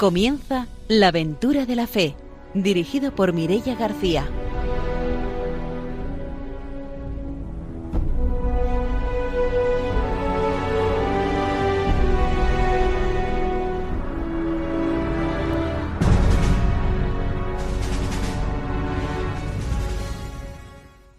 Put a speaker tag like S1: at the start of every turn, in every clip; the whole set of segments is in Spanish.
S1: Comienza La aventura de la fe, dirigido por Mirella García.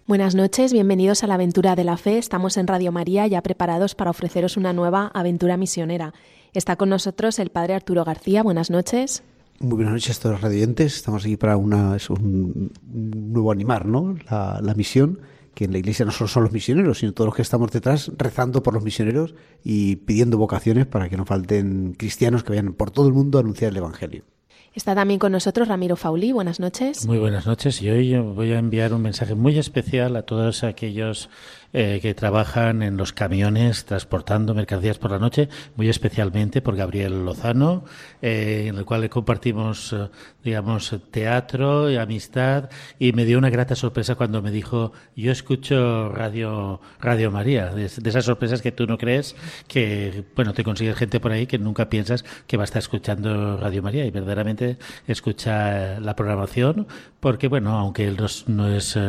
S2: Buenas noches, bienvenidos a la aventura de la fe. Estamos en Radio María ya preparados para ofreceros una nueva aventura misionera. Está con nosotros el padre Arturo García. Buenas noches.
S3: Muy buenas noches a todos los radiantes. Estamos aquí para una, es un, nuevo animar, ¿no? La, la, misión, que en la iglesia no solo son los misioneros, sino todos los que estamos detrás rezando por los misioneros y pidiendo vocaciones para que no falten cristianos que vayan por todo el mundo a anunciar el Evangelio.
S2: Está también con nosotros Ramiro Fauli. Buenas noches.
S4: Muy buenas noches. Y hoy voy a enviar un mensaje muy especial a todos aquellos eh, que trabajan en los camiones transportando mercancías por la noche, muy especialmente por Gabriel Lozano, eh, en el cual compartimos, eh, digamos, teatro y amistad. Y me dio una grata sorpresa cuando me dijo, yo escucho Radio, Radio María, de, esas sorpresas que tú no crees que, bueno, te consigues gente por ahí que nunca piensas que va a estar escuchando Radio María y verdaderamente escucha la programación porque, bueno, aunque él no es,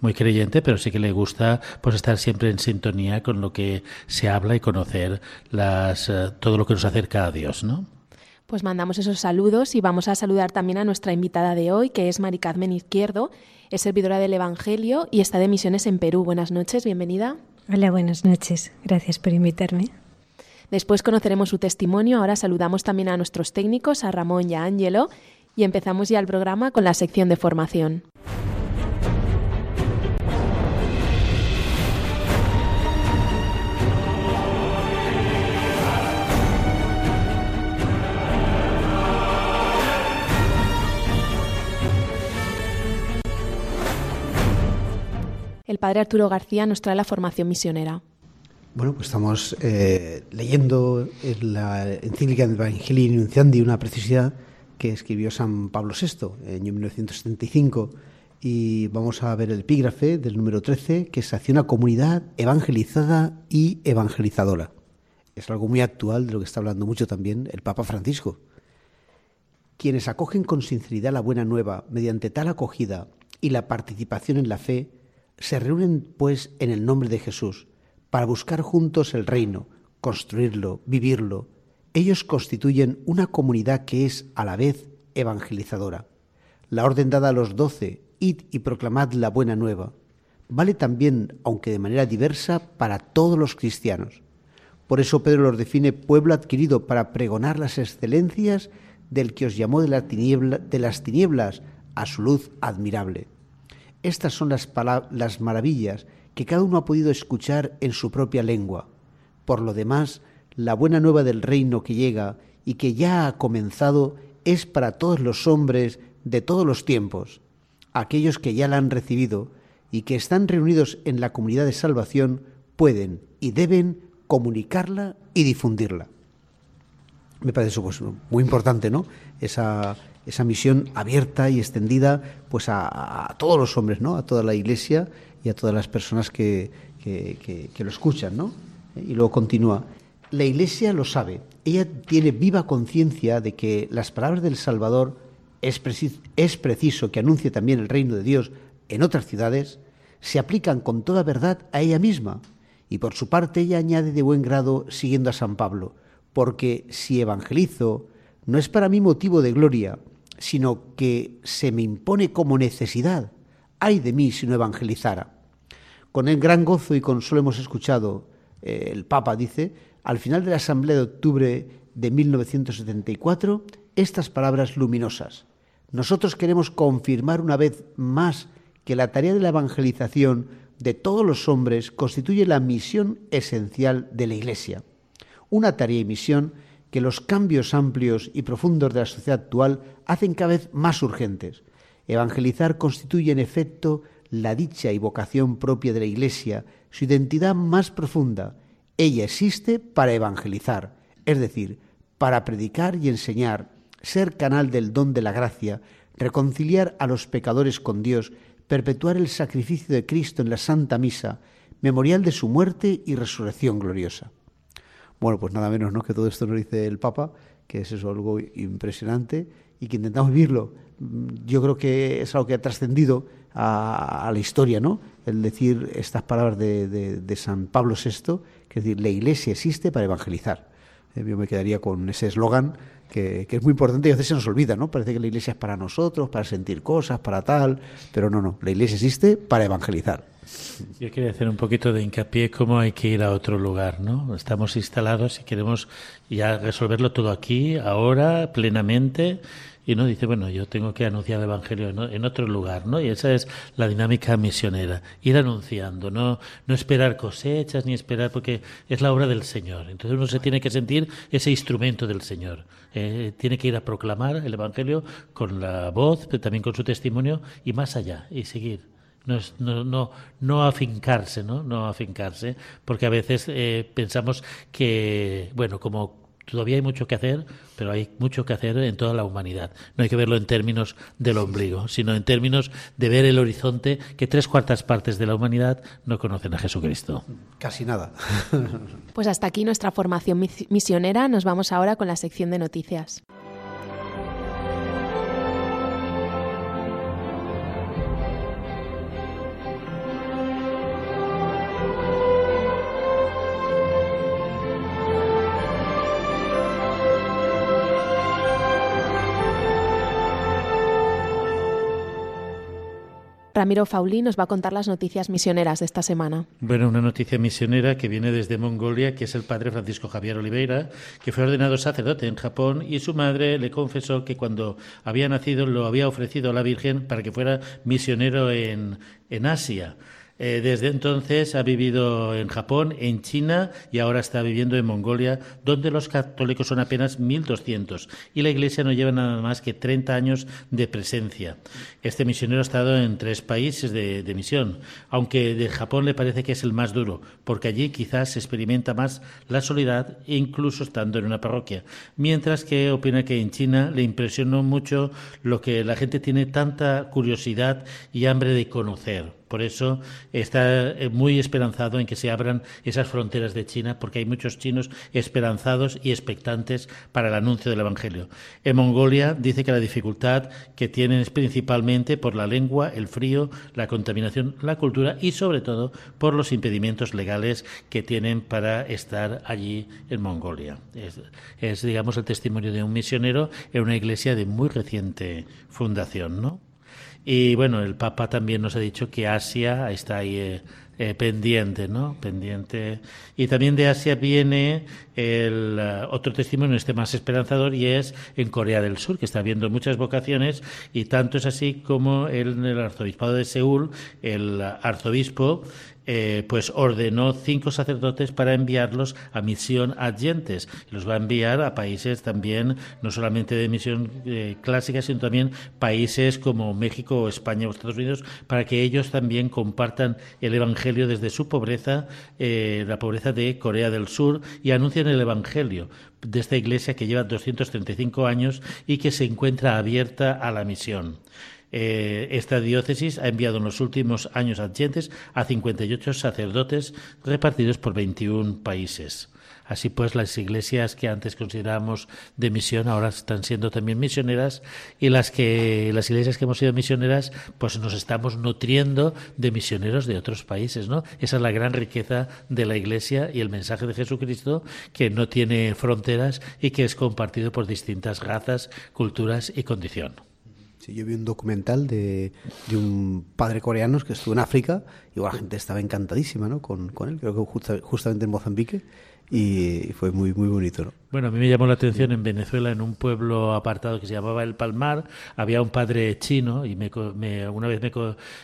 S4: muy creyente, pero sí que le gusta pues estar siempre en sintonía con lo que se habla y conocer las, eh, todo lo que nos acerca a Dios, ¿no?
S2: Pues mandamos esos saludos y vamos a saludar también a nuestra invitada de hoy, que es Mari Carmen Izquierdo, es servidora del Evangelio y está de misiones en Perú. Buenas noches, bienvenida.
S5: Hola, buenas noches. Gracias por invitarme.
S2: Después conoceremos su testimonio. Ahora saludamos también a nuestros técnicos, a Ramón y a Ángelo, y empezamos ya el programa con la sección de formación. El padre Arturo García nos trae la formación misionera.
S3: Bueno, pues estamos eh, leyendo la encíclica de Evangelii Nunciandi, una preciosidad que escribió San Pablo VI en 1975 y vamos a ver el epígrafe del número 13 que es hacia una comunidad evangelizada y evangelizadora. Es algo muy actual de lo que está hablando mucho también el Papa Francisco. Quienes acogen con sinceridad la buena nueva mediante tal acogida y la participación en la fe se reúnen, pues, en el nombre de Jesús, para buscar juntos el reino, construirlo, vivirlo. Ellos constituyen una comunidad que es, a la vez, evangelizadora. La orden dada a los doce, id y proclamad la buena nueva, vale también, aunque de manera diversa, para todos los cristianos. Por eso Pedro los define pueblo adquirido para pregonar las excelencias del que os llamó de, la de las tinieblas a su luz admirable. Estas son las, las maravillas que cada uno ha podido escuchar en su propia lengua. Por lo demás, la buena nueva del reino que llega y que ya ha comenzado es para todos los hombres de todos los tiempos, aquellos que ya la han recibido y que están reunidos en la comunidad de salvación pueden y deben comunicarla y difundirla. Me parece pues, muy importante, ¿no? Esa, esa misión abierta y extendida pues a, todos los hombres, ¿no? A toda la Iglesia y a todas las personas que, que, lo escuchan, ¿no? Y luego continúa. La Iglesia lo sabe. Ella tiene viva conciencia de que las palabras del Salvador es, es preciso que anuncie también el reino de Dios en otras ciudades, se aplican con toda verdad a ella misma. Y por su parte ella añade de buen grado siguiendo a San Pablo, porque si evangelizo, no es para mí motivo de gloria, sino que se me impone como necesidad. Ay de mí si no evangelizara. Con el gran gozo y consuelo hemos escuchado, eh, el Papa dice, al final de la Asamblea de Octubre de 1974, estas palabras luminosas. Nosotros queremos confirmar una vez más que la tarea de la evangelización de todos los hombres constituye la misión esencial de la Iglesia. Una tarea y misión que los cambios amplios y profundos de la sociedad actual hacen cada vez más urgentes. Evangelizar constituye en efecto la dicha y vocación propia de la Iglesia, su identidad más profunda. Ella existe para evangelizar, es decir, para predicar y enseñar, ser canal del don de la gracia, reconciliar a los pecadores con Dios, perpetuar el sacrificio de Cristo en la Santa Misa, memorial de su muerte y resurrección gloriosa. Bueno, pues nada menos ¿no? que todo esto nos dice el Papa, que es eso, algo impresionante y que intentamos vivirlo. Yo creo que es algo que ha trascendido a, la historia, ¿no? El decir estas palabras de, de, San Pablo VI, que es decir, la Iglesia existe para evangelizar. Eh, yo me quedaría con ese eslogan que, que, es muy importante y a veces se nos olvida, ¿no? Parece que la Iglesia es para nosotros, para sentir cosas, para tal, pero no, no, la Iglesia existe para evangelizar.
S4: Yo quería hacer un poquito de hincapié cómo hay que ir a otro lugar, ¿no? Estamos instalados y queremos ya resolverlo todo aquí, ahora, plenamente. Y no dice, bueno, yo tengo que anunciar el Evangelio en otro lugar, ¿no? Y esa es la dinámica misionera, ir anunciando, no, no esperar cosechas ni esperar, porque es la obra del Señor. Entonces uno se tiene que sentir ese instrumento del Señor. Eh, tiene que ir a proclamar el Evangelio con la voz, pero también con su testimonio y más allá, y seguir no, no, no, no afincarse, ¿no? No afincarse, porque a veces eh, pensamos que, bueno, como todavía hay mucho que hacer, pero hay mucho que hacer en toda la humanidad. No hay que verlo en términos del ombligo, sino en términos de ver el horizonte que tres cuartas partes de la humanidad no conocen a Jesucristo.
S3: Casi nada.
S2: Pues hasta aquí nuestra formación misionera. Nos vamos ahora con la sección de noticias. Ramiro Faulí nos va a contar las noticias misioneras de esta semana.
S4: Bueno, una noticia misionera que viene desde Mongolia, que es el padre Francisco Javier Oliveira, que fue ordenado sacerdote en Japón y su madre le confesó que cuando había nacido lo había ofrecido a la Virgen para que fuera misionero en, en Asia. Eh, desde entonces ha vivido en Japón, en China y ahora está viviendo en Mongolia, donde los católicos son apenas 1.200 y la Iglesia no lleva nada más que 30 años de presencia. Este misionero ha estado en tres países de, misión, aunque de Japón le parece que es el más duro, porque allí quizás se experimenta más la soledad, incluso estando en una parroquia, mientras que opina que en China le impresionó mucho lo que la gente tiene tanta curiosidad y hambre de conocer. Por eso está eh, muy esperanzado en que se abran esas fronteras de China, porque hay muchos chinos esperanzados y expectantes para el anuncio del Evangelio. En Mongolia dice que la dificultad que tienen es principalmente por la lengua, el frío, la contaminación, la cultura y sobre todo por los impedimentos legales que tienen para estar allí en Mongolia. Es, es digamos, el testimonio de un misionero en una iglesia de muy reciente fundación, ¿no? Y bueno, el Papa también nos ha dicho que Asia está ahí eh, eh, pendiente, ¿no? Pendiente. Y también de Asia viene el eh, otro testimonio, este más esperanzador, y es en Corea del Sur, que está habiendo muchas vocaciones, y tanto es así como en el arzobispado de Seúl, el arzobispo eh, pues ordenó cinco sacerdotes para enviarlos a misión adyentes. Los va a enviar a países también, no solamente de misión eh, clásica, sino también países como México, España o Estados Unidos, para que ellos también compartan el Evangelio desde su pobreza, eh, la pobreza de Corea del Sur, y anuncien el Evangelio de esta iglesia que lleva 235 años y que se encuentra abierta a la misión. Eh, esta diócesis ha enviado en los últimos años adyentes a 58 sacerdotes repartidos por 21 países. Así pues, las iglesias que antes considerábamos de misión ahora están siendo también misioneras y las que las iglesias que hemos sido misioneras, pues nos estamos nutriendo de misioneros de otros países, ¿no? Esa es la gran riqueza de la iglesia y el mensaje de Jesucristo que no tiene fronteras y que es compartido por distintas razas, culturas y condición
S3: yo vi un documental de, un padre coreano que estuvo en África y la gente estaba encantadísima ¿no? con, con él, creo que justamente en Mozambique, y fue muy, muy bonito. ¿no?
S4: Bueno, a mí me llamó la atención en Venezuela, en un pueblo apartado que se llamaba El Palmar, había un padre chino y me, me una vez me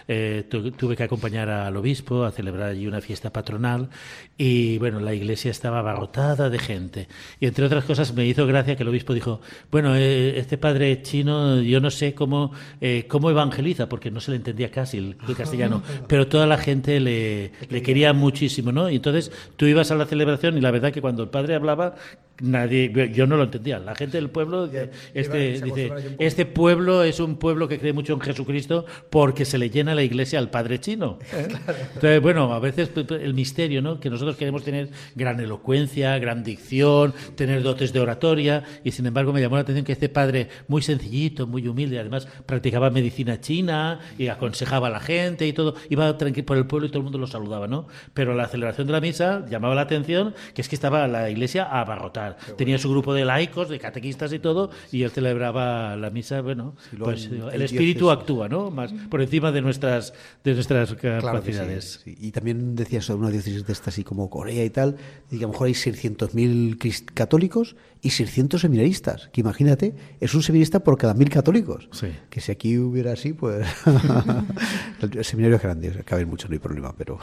S4: eh, tuve que acompañar al obispo a celebrar allí una fiesta patronal y bueno, la iglesia estaba abarrotada de gente. Y entre otras cosas me hizo gracia que el obispo dijo, bueno, eh, este padre chino yo no sé cómo, eh, cómo evangeliza, porque no se le entendía casi el, castellano, pero toda la gente le, le quería muchísimo, ¿no? Y entonces tú ibas a la celebración y la verdad que cuando el padre hablaba nadie, yo no lo entendía. La gente del pueblo, este, dice, este pueblo es un pueblo que cree mucho en Jesucristo porque se le llena la iglesia al Padre Chino. Entonces, bueno, a veces el misterio, ¿no? Que nosotros queremos tener gran elocuencia, gran dicción, tener dotes de oratoria, y sin embargo me llamó la atención que este padre, muy sencillito, muy humilde, además practicaba medicina china y aconsejaba a la gente y todo, iba tranquilo por el pueblo y todo el mundo lo saludaba, ¿no? Pero la celebración de la misa llamaba la atención que es que estaba la iglesia abarrotada Tenía su grupo de laicos, de catequistas y todo, y él celebraba la misa, bueno, pues el espíritu actúa, ¿no? Más por encima de nuestras, de nuestras capacidades.
S3: Y también decía sobre una diócesis de esta así como Corea y tal, y que a lo mejor hay 600.000 católicos y 600 seminaristas, que imagínate, es un seminarista por cada mil católicos. Que si aquí hubiera así, pues... el seminario es grande, cabe mucho, no hay problema, pero...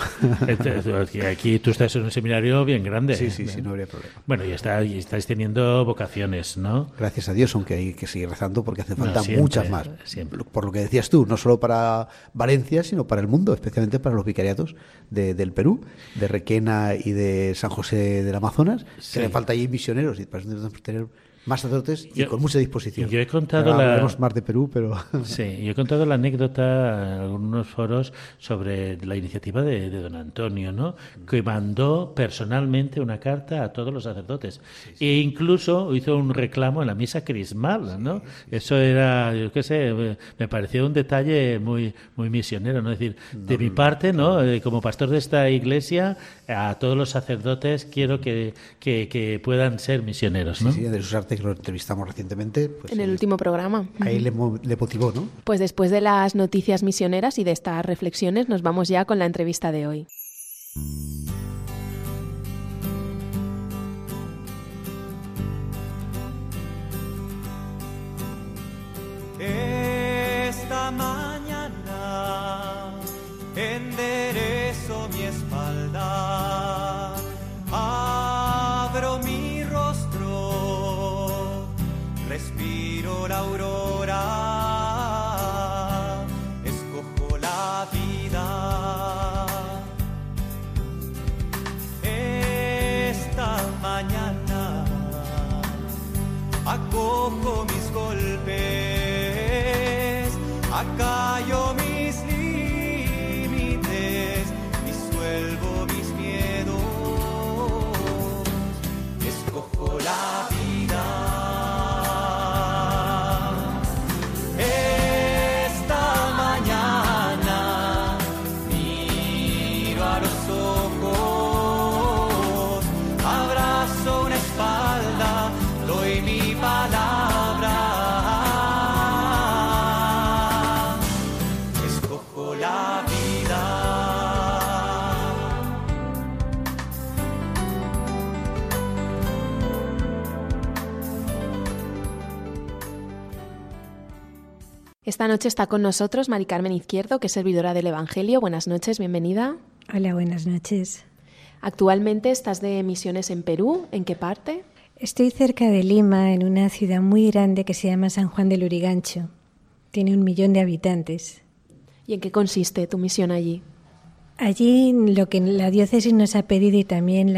S4: aquí tú estás en un seminario bien grande.
S3: Sí, sí, sí, no habría problema.
S4: Bueno, y, está, y estáis teniendo vocaciones, ¿no?
S3: Gracias a Dios, aunque hay que seguir rezando porque hace falta muchas más. Por lo que decías tú, no solo para Valencia, sino para el mundo, especialmente para los vicariatos del Perú, de Requena y de San José del Amazonas, que le falta allí misioneros y para eso tener más sacerdotes y con mucha disposición.
S4: Yo he contado la...
S3: más de Perú, pero...
S4: sí, yo he contado la anécdota en algunos foros sobre la iniciativa de, don Antonio, ¿no? Que mandó personalmente una carta a todos los sacerdotes. E incluso hizo un reclamo en la misa crismal, ¿no? Eso era, yo qué sé, me pareció un detalle muy, muy misionero, ¿no? Es decir, de mi parte, ¿no? Eh, como pastor de esta iglesia, a todos los sacerdotes quiero que, que, puedan ser misioneros, ¿no?
S3: Sí, de sus que lo entrevistamos recientemente.
S2: Pues en el último programa.
S3: Ahí le, le, motivó, ¿no?
S2: Pues después de las noticias misioneras y de estas reflexiones, nos vamos ya con la entrevista de hoy.
S6: Esta Esta
S2: noche está con nosotros Mari Carmen Izquierdo, que es servidora del Evangelio. Buenas noches, bienvenida.
S5: Hola, buenas noches.
S2: Actualmente estás de misiones en Perú. ¿En qué parte?
S5: Estoy cerca de Lima, en una ciudad muy grande que se llama San Juan del Urigancho. Tiene un millón de habitantes.
S2: ¿Y en qué consiste tu misión allí?
S5: Allí lo que la diócesis nos ha pedido y también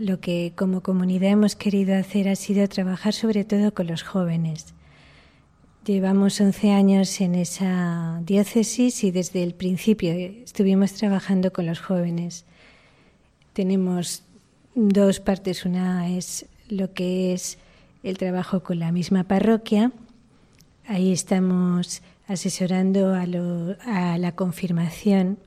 S5: lo que como comunidad hemos querido hacer ha sido trabajar sobre todo con los jóvenes Llevamos 11 años en esa diócesis y desde el principio estuvimos trabajando con los jóvenes. Tenemos dos partes. Una es lo que es el trabajo con la misma parroquia. Ahí estamos asesorando a, a la confirmación.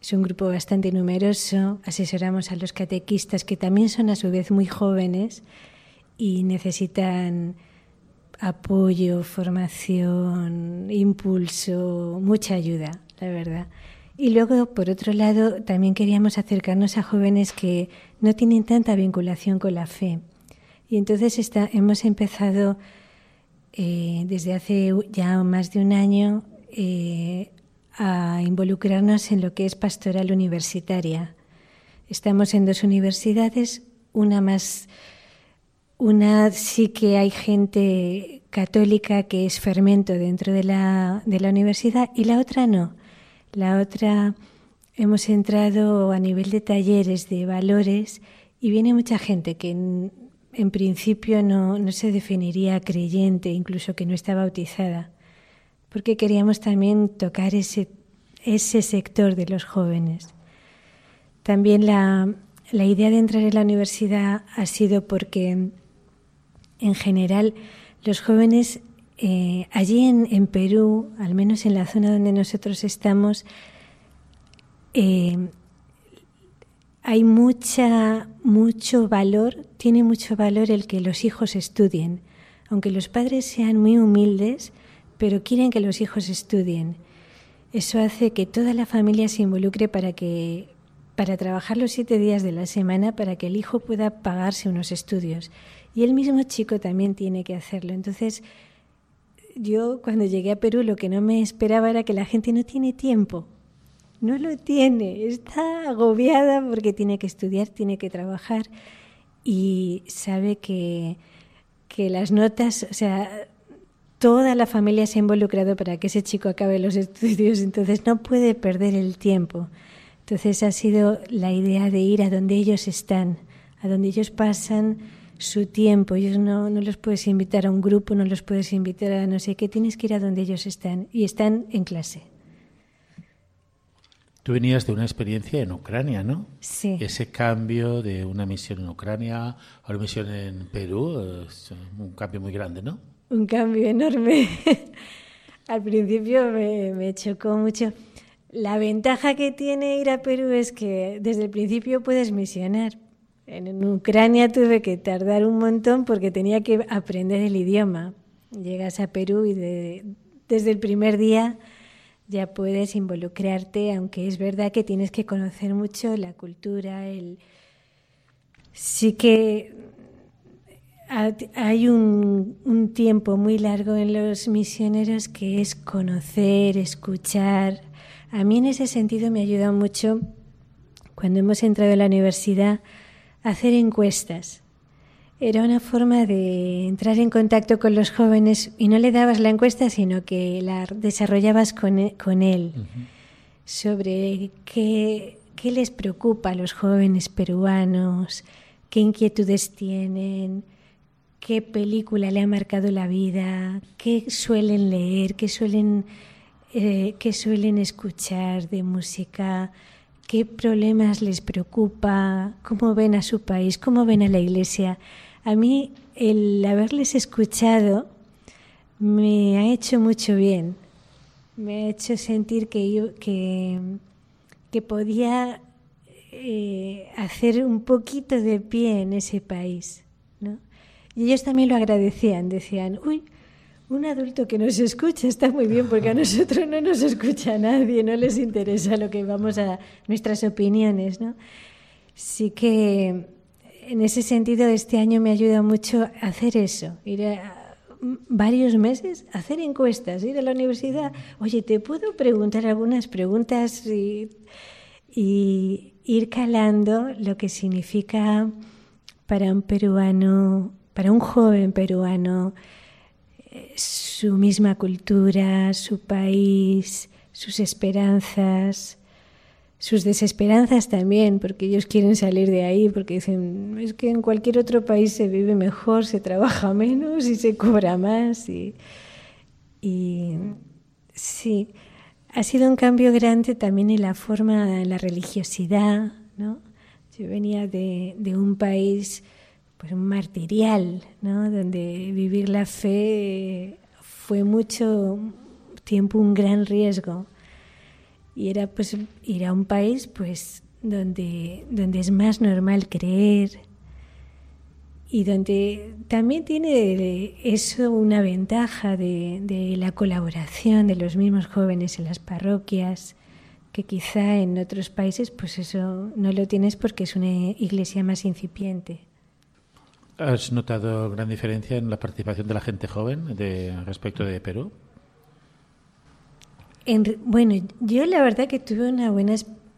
S5: Es un grupo bastante numeroso. Asesoramos a los catequistas que también son a su vez muy jóvenes y necesitan apoyo, formación, impulso, mucha ayuda, la verdad. Y luego, por otro lado, también queríamos acercarnos a jóvenes que no tienen tanta vinculación con la fe. Y entonces hemos empezado eh, desde hace ya más de un año eh, a involucrarnos en lo que es pastoral universitaria. Estamos en dos universidades, una más una sí que hay gente católica que es fermento dentro de la, de la universidad y la otra no. La otra hemos entrado a nivel de talleres de valores y viene mucha gente que en principio no, no se definiría creyente, incluso que no está bautizada, porque queríamos también tocar ese, ese sector de los jóvenes. También la, la idea de entrar en la universidad ha sido porque en general los jóvenes eh, allí en, Perú, al menos en la zona donde nosotros estamos, eh, hay mucha, mucho valor, tiene mucho valor el que los hijos estudien, aunque los padres sean muy humildes, pero quieren que los hijos estudien. Eso hace que toda la familia se involucre para que para trabajar los siete días de la semana para que el hijo pueda pagarse unos estudios. Y el mismo chico también tiene que hacerlo. Entonces, yo cuando llegué a Perú lo que no me esperaba era que la gente no tiene tiempo. No lo tiene, está agobiada porque tiene que estudiar, tiene que trabajar y sabe que, que las notas, o sea, toda la familia se ha involucrado para que ese chico acabe los estudios, entonces no puede perder el tiempo. Entonces ha sido la idea de ir a donde ellos están, a donde ellos pasan su tiempo. Ellos no, no los puedes invitar a un grupo, no los puedes invitar a no sé qué, tienes que ir a donde ellos están y están en clase.
S4: Tú venías de una experiencia en Ucrania, ¿no?
S5: Sí.
S4: Ese cambio de una misión en Ucrania a una misión en Perú es un cambio muy grande, ¿no?
S5: Un cambio enorme. Al principio me, me chocó mucho. La ventaja que tiene ir a Perú es que desde el principio puedes misionar, en Ucrania tuve que tardar un montón porque tenía que aprender el idioma. Llegas a Perú y desde el primer día ya puedes involucrarte, aunque es verdad que tienes que conocer mucho la cultura. Sí que hay un, un tiempo muy largo en los misioneros que es conocer, escuchar. A mí en ese sentido me ha ayudado mucho cuando hemos entrado a la universidad hacer encuestas. Era una forma de entrar en contacto con los jóvenes y no le dabas la encuesta, sino que la desarrollabas con, e, él. Sobre qué, qué les preocupa a los jóvenes peruanos, qué inquietudes tienen, qué película le ha marcado la vida, qué suelen leer, qué suelen, eh, qué suelen escuchar de música, qué problemas les preocupa, cómo ven a su país, cómo ven a la Iglesia. A mí el haberles escuchado me ha hecho mucho bien, me ha hecho sentir que, yo, que, que podía eh, hacer un poquito de pie en ese país. ¿no? Y ellos también lo agradecían, decían, uy, un adulto que nos escucha está muy bien porque a nosotros no nos escucha nadie, no les interesa lo que vamos a nuestras opiniones, ¿no? Sí que en ese sentido este año me ayuda mucho hacer eso, ir a varios meses a hacer encuestas, ir a la universidad, oye, te puedo preguntar algunas preguntas y, y ir calando lo que significa para un peruano, para un joven peruano, su misma cultura, su país, sus esperanzas, sus desesperanzas también, porque ellos quieren salir de ahí, porque dicen, es que en cualquier otro país se vive mejor, se trabaja menos y se cobra más. Y, sí, ha sido un cambio grande también en la forma, en la religiosidad, ¿no? Yo venía de, de un país pues un martirial, ¿no? donde vivir la fe fue mucho tiempo un gran riesgo y era pues ir a un país pues donde donde es más normal creer y donde también tiene eso una ventaja de, de la colaboración de los mismos jóvenes en las parroquias que quizá en otros países pues eso no lo tienes porque es una iglesia más incipiente.
S4: ¿Has notado gran diferencia en la participación de la gente joven de, respecto de Perú?
S5: bueno, yo la verdad que tuve una buena...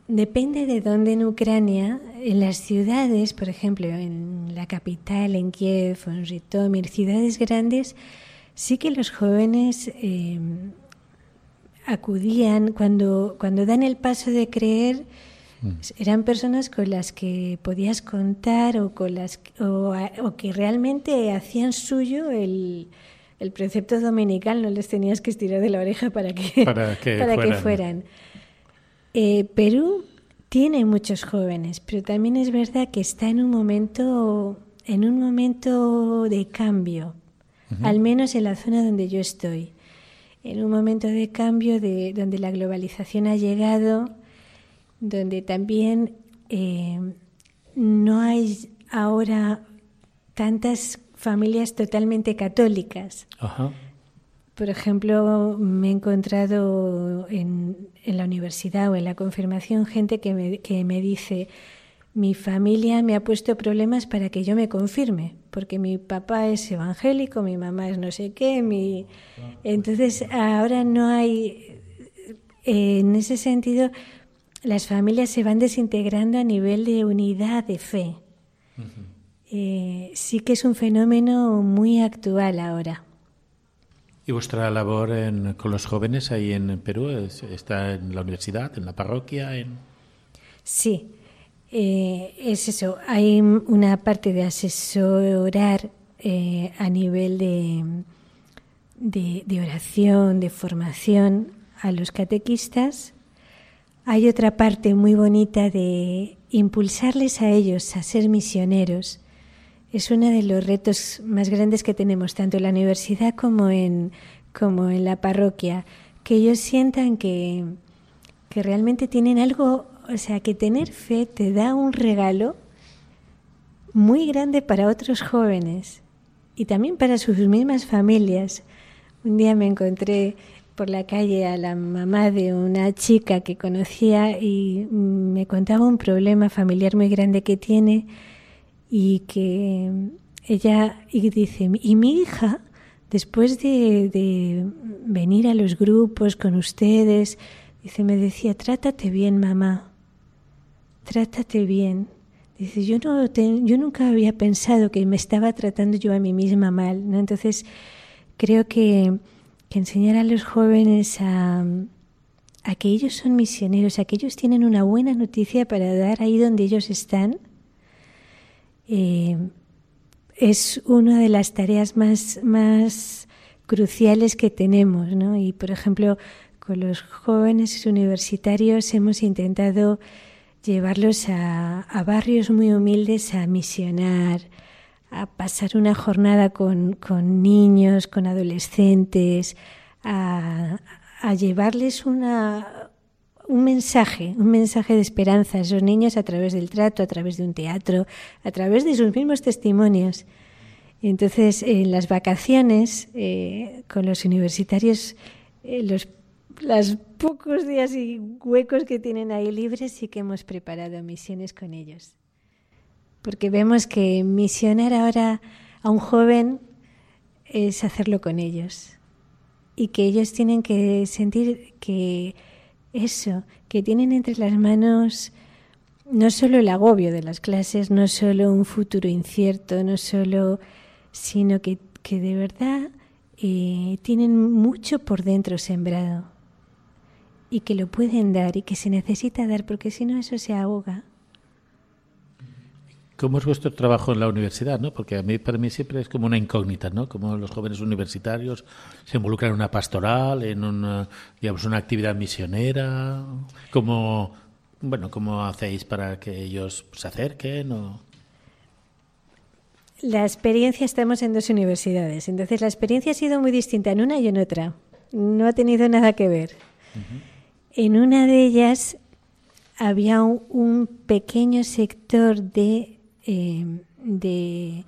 S5: Depende de dónde en Ucrania, en las ciudades, por ejemplo, en la capital, en Kiev en Ritomir, ciudades grandes, sí que los jóvenes em, acudían cuando, cuando dan el paso de creer. Eran personas con las que podías contar o, con las, o, o que realmente hacían suyo el, el, precepto dominical, no les tenías que estirar de la oreja para que,
S4: para que
S5: para
S4: fueran.
S5: Que fueran. Eh, Perú tiene muchos jóvenes, pero también es verdad que está en un momento, en un momento de cambio, uh -huh. al menos en la zona donde yo estoy. En un momento de cambio de, donde la globalización ha llegado, donde también eh, no hay ahora tantas familias totalmente católicas.
S4: Ajá.
S5: Por ejemplo, me he encontrado en, en, la universidad o en la confirmación gente que me, que me dice, mi familia me ha puesto problemas para que yo me confirme, porque mi papá es evangélico, mi mamá es no sé qué, mi... entonces ahora no hay, eh, en ese sentido, las familias se van desintegrando a nivel de unidad de fe. Uh -huh. eh, sí que es un fenómeno muy actual ahora.
S4: ¿Y vuestra labor en, con los jóvenes ahí en Perú está en la universidad, en la parroquia? En...
S5: Sí, eh, es eso. Hay una parte de asesorar eh, a nivel de, de, de, oración, de formación a los catequistas. Hay otra parte muy bonita de impulsarles a ellos a ser misioneros. Es uno de los retos más grandes que tenemos tanto en la universidad como en, como en la parroquia, que ellos sientan que, que realmente tienen algo, o sea, que tener fe te da un regalo muy grande para otros jóvenes y también para sus mismas familias. Un día me encontré por la calle a la mamá de una chica que conocía y me contaba un problema familiar muy grande que tiene y que ella y dice y mi hija después de, de, venir a los grupos con ustedes dice me decía trátate bien mamá trátate bien dice yo no yo nunca había pensado que me estaba tratando yo a mí misma mal entonces creo que, que enseñar a los jóvenes a que ellos son misioneros, a que ellos tienen una buena noticia para dar ahí donde ellos están, eh, es una de las tareas más, más cruciales que tenemos. ¿no? Y, por ejemplo, con los jóvenes universitarios hemos intentado llevarlos a, a barrios muy humildes a misionar, a pasar una jornada con, con niños, con adolescentes, a, a llevarles una, un mensaje, un mensaje de esperanza a esos niños a través del trato, a través de un teatro, a través de sus mismos testimonios. Entonces, en las vacaciones, eh, con los universitarios, eh, los los pocos días y huecos que tienen ahí libres, sí que hemos preparado misiones con ellos. Porque vemos que misionar ahora a un joven es hacerlo con ellos. Y que ellos tienen que sentir que eso, que tienen entre las manos no solo el agobio de las clases, no solo un futuro incierto, no solo, sino que, que de verdad eh, tienen mucho por dentro sembrado y que lo pueden dar y que se necesita dar porque si no eso se ahoga.
S4: ¿Cómo es vuestro trabajo en la universidad? ¿no? Porque a mí, para mí siempre es como una incógnita, ¿no? Como los jóvenes universitarios se involucran en una pastoral, en una, digamos, una actividad misionera. ¿Cómo, bueno, ¿Cómo hacéis para que ellos se acerquen? O...
S5: La experiencia, estamos en dos universidades, entonces la experiencia ha sido muy distinta en una y en otra. No ha tenido nada que ver. Uh -huh. En una de ellas había un, un pequeño sector de, de,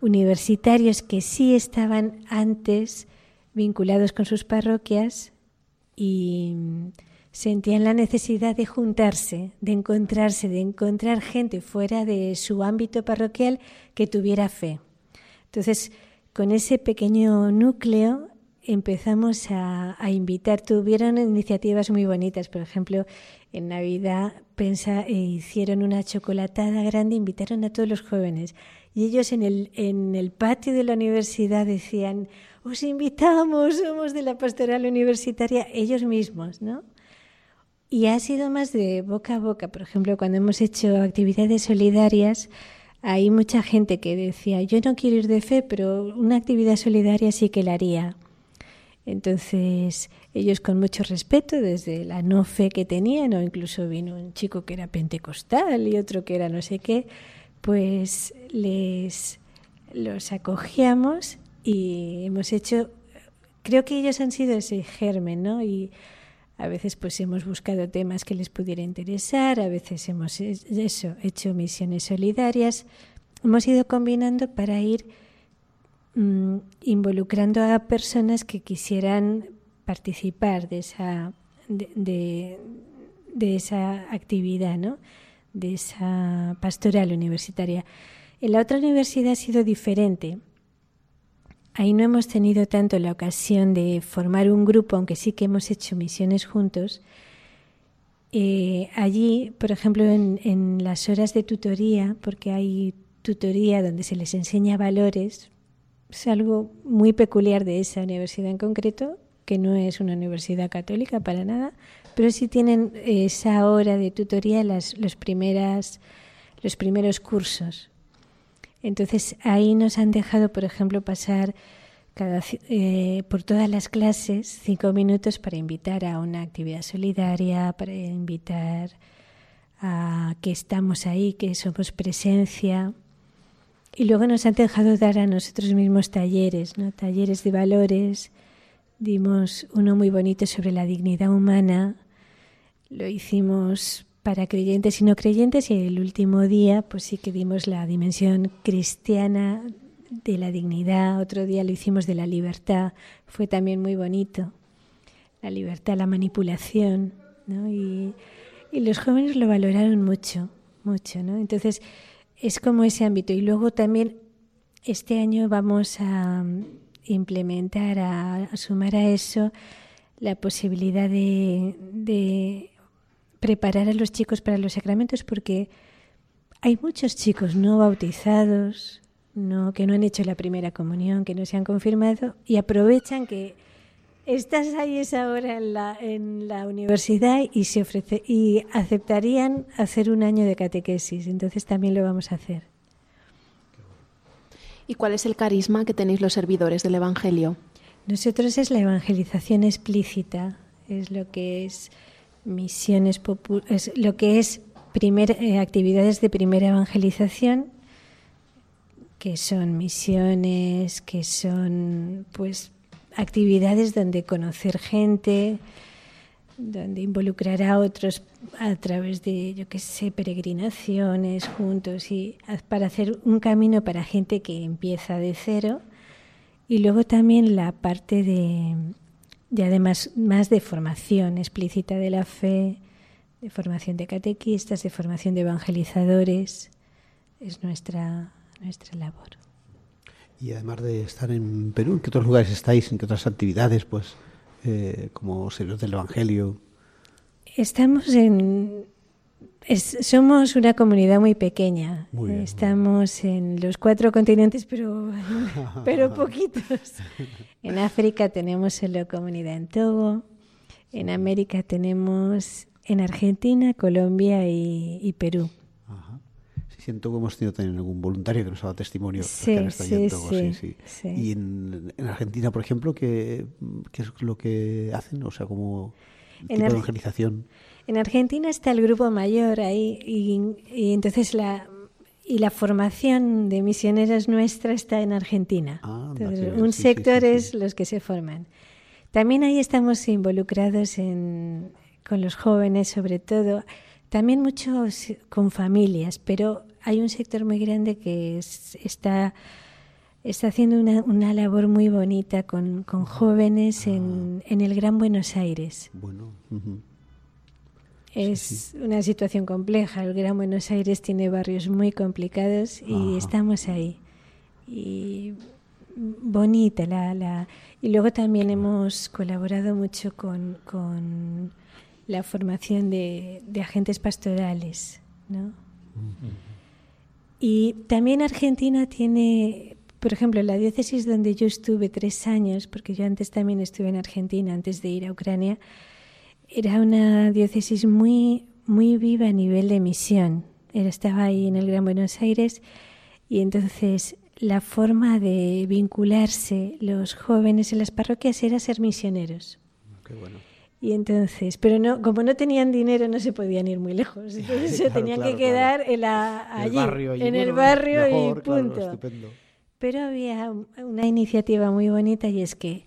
S5: universitarios que sí estaban antes vinculados con sus parroquias y sentían la necesidad de juntarse, de encontrarse, de encontrar gente fuera de su ámbito parroquial que tuviera fe. Entonces, con ese pequeño núcleo empezamos a, a, invitar, tuvieron iniciativas muy bonitas, por ejemplo, en Navidad eh, hicieron una chocolatada grande, invitaron a todos los jóvenes y ellos en el, en el patio de la universidad decían, os invitamos, somos de la pastoral universitaria, ellos mismos, ¿no? y ha sido más de boca a boca. Por ejemplo, cuando hemos hecho actividades solidarias, hay mucha gente que decía, yo no quiero ir de fe, pero una actividad solidaria sí que la haría. Entonces, ellos con mucho respeto, desde la no fe que tenían, o incluso vino un chico que era pentecostal y otro que era no sé qué, pues les los acogíamos y hemos hecho, creo que ellos han sido ese germen, ¿no? Y a veces pues hemos buscado temas que les pudiera interesar, a veces hemos eso, hecho misiones solidarias, hemos ido combinando para ir Mm, involucrando a personas que quisieran participar de esa, de, esa actividad, ¿no? de esa pastoral universitaria. En la otra universidad ha sido diferente. Ahí no hemos tenido tanto la ocasión de formar un grupo, aunque sí que hemos hecho misiones juntos. Eh, allí, por ejemplo, en, en, las horas de tutoría, porque hay tutoría donde se les enseña valores, es algo muy peculiar de esa universidad en concreto, que no es una universidad católica para nada, pero sí tienen esa hora de tutoría las, los, primeras, los primeros cursos. Entonces ahí nos han dejado, por ejemplo, pasar cada, eh, por todas las clases cinco minutos para invitar a una actividad solidaria, para invitar a que estamos ahí, que somos presencia. Y luego nos han dejado dar a nosotros mismos talleres, ¿no? talleres de valores. Dimos uno muy bonito sobre la dignidad humana. Lo hicimos para creyentes y no creyentes y el último día pues sí que dimos la dimensión cristiana de la dignidad. Otro día lo hicimos de la libertad. Fue también muy bonito. La libertad, la manipulación. ¿no? Y, y los jóvenes lo valoraron mucho, mucho. ¿no? Entonces es como ese ámbito. Y luego también este año vamos a implementar, a, sumar a eso la posibilidad de, preparar a los chicos para los sacramentos porque hay muchos chicos no bautizados, no, que no han hecho la primera comunión, que no se han confirmado y aprovechan que estás ahí esa hora en la, en la universidad y se ofrece y aceptarían hacer un año de catequesis, entonces también lo vamos a hacer.
S2: ¿Y cuál es el carisma que tenéis los servidores del Evangelio?
S5: Nosotros es la evangelización explícita, es lo que es misiones es lo que es primer, eh, actividades de primera evangelización que son misiones, que son pues actividades donde conocer gente, donde involucrar a otros a través de, yo qué sé, peregrinaciones juntos y para hacer un camino para gente que empieza de cero. Y luego también la parte de, de además más de formación explícita de la fe, de formación de catequistas, de formación de evangelizadores, es nuestra, nuestra labor.
S3: Y además de estar en Perú, ¿en qué otros lugares estáis? ¿En qué otras actividades, pues, eh, como servidores del Evangelio?
S5: Estamos en... somos una comunidad muy pequeña. Estamos en los cuatro continentes, pero, pero poquitos. En África tenemos la comunidad en Togo. En América tenemos en Argentina, Colombia y Perú
S3: siento que hemos tenido también algún voluntario que nos ha dado testimonio sí, que sí, sí, sí, Y en, Argentina, por ejemplo, ¿qué, ¿qué, es lo que hacen? O sea, como tipo de evangelización.
S5: En Argentina está el grupo mayor ahí y, entonces la y la formación de misioneras nuestra está en Argentina. Ah, un sector es los que se forman. También ahí estamos involucrados en, con los jóvenes, sobre todo. También muchos con familias, pero hay un sector muy grande que está, está haciendo una, una labor muy bonita con, con jóvenes en, en, el Gran Buenos Aires.
S3: Bueno.
S5: Es una situación compleja. El Gran Buenos Aires tiene barrios muy complicados y estamos ahí. Y bonita la, la... Y luego también hemos colaborado mucho con, con la formación de, de agentes pastorales, ¿no? Y también Argentina tiene, por ejemplo, la diócesis donde yo estuve tres años, porque yo antes también estuve en Argentina, antes de ir a Ucrania, era una diócesis muy, muy viva a nivel de misión. Estaba ahí en el Gran Buenos Aires y entonces la forma de vincularse los jóvenes en las parroquias era ser misioneros.
S3: Qué bueno.
S5: Y entonces, pero no, como no tenían dinero, no se podían ir muy lejos. Entonces se
S3: Claro,
S5: tenían
S3: claro,
S5: que quedar en, la,
S3: En el
S5: allí,
S3: barrio
S5: en el barrio
S3: mejor,
S5: y punto. Pero había una iniciativa muy bonita y es que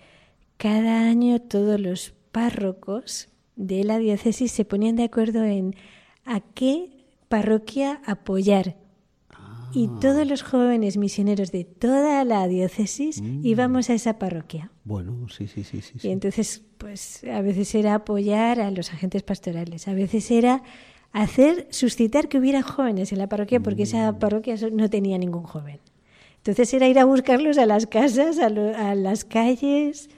S5: cada año todos los párrocos de la diócesis se ponían de acuerdo en a qué parroquia apoyar. Y
S3: Ah.
S5: todos los jóvenes misioneros de toda la diócesis
S3: Mm.
S5: íbamos a esa parroquia.
S3: Bueno, sí, sí, sí, sí.
S5: Y entonces, pues a veces era apoyar a los agentes pastorales, a veces era hacer, suscitar que hubiera jóvenes en la parroquia, porque
S3: Mm.
S5: esa parroquia so- no tenía ningún joven. Entonces era ir a buscarlos a las casas, a, lo- a las calles,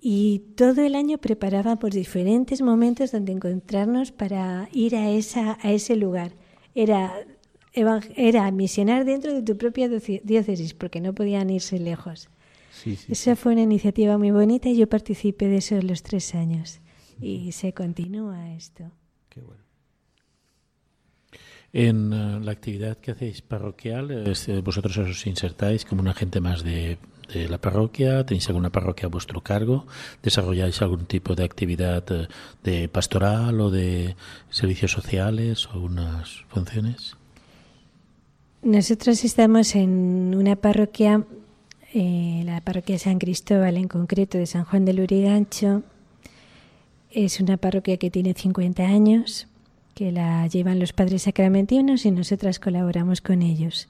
S5: y todo el año preparábamos diferentes momentos donde encontrarnos para ir a, esa, a ese lugar. Era, era misionar dentro de tu propia dióce- diócesis, porque no podían irse lejos.
S3: Sí, sí,
S5: Esa fue una iniciativa muy bonita y yo participé de eso los tres años. Y se continúa esto.
S3: Qué bueno.
S4: En eh, la actividad que hacéis parroquial, es, eh, vosotros os insertáis como un agente más de, de la parroquia, tenéis alguna parroquia a vuestro cargo, desarrolláis algún tipo de actividad eh, de pastoral o de servicios sociales o unas funciones.
S5: Nosotros estamos en una parroquia, eh, la parroquia de San Cristóbal, en concreto de San Juan del Urigancho. Es una parroquia que tiene 50 años, que la llevan los padres sacramentinos y nosotras colaboramos con ellos.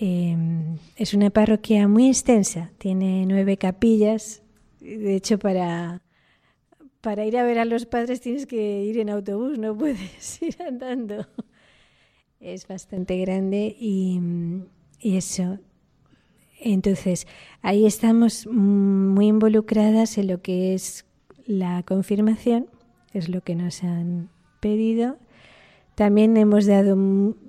S5: Eh, es una parroquia muy extensa, tiene nueve capillas. De hecho, para, para ir a ver a los padres tienes que ir en autobús, no puedes ir andando. Es bastante grande y eso. Entonces, ahí estamos muy involucradas en lo que es la confirmación, es lo que nos han pedido. También hemos dado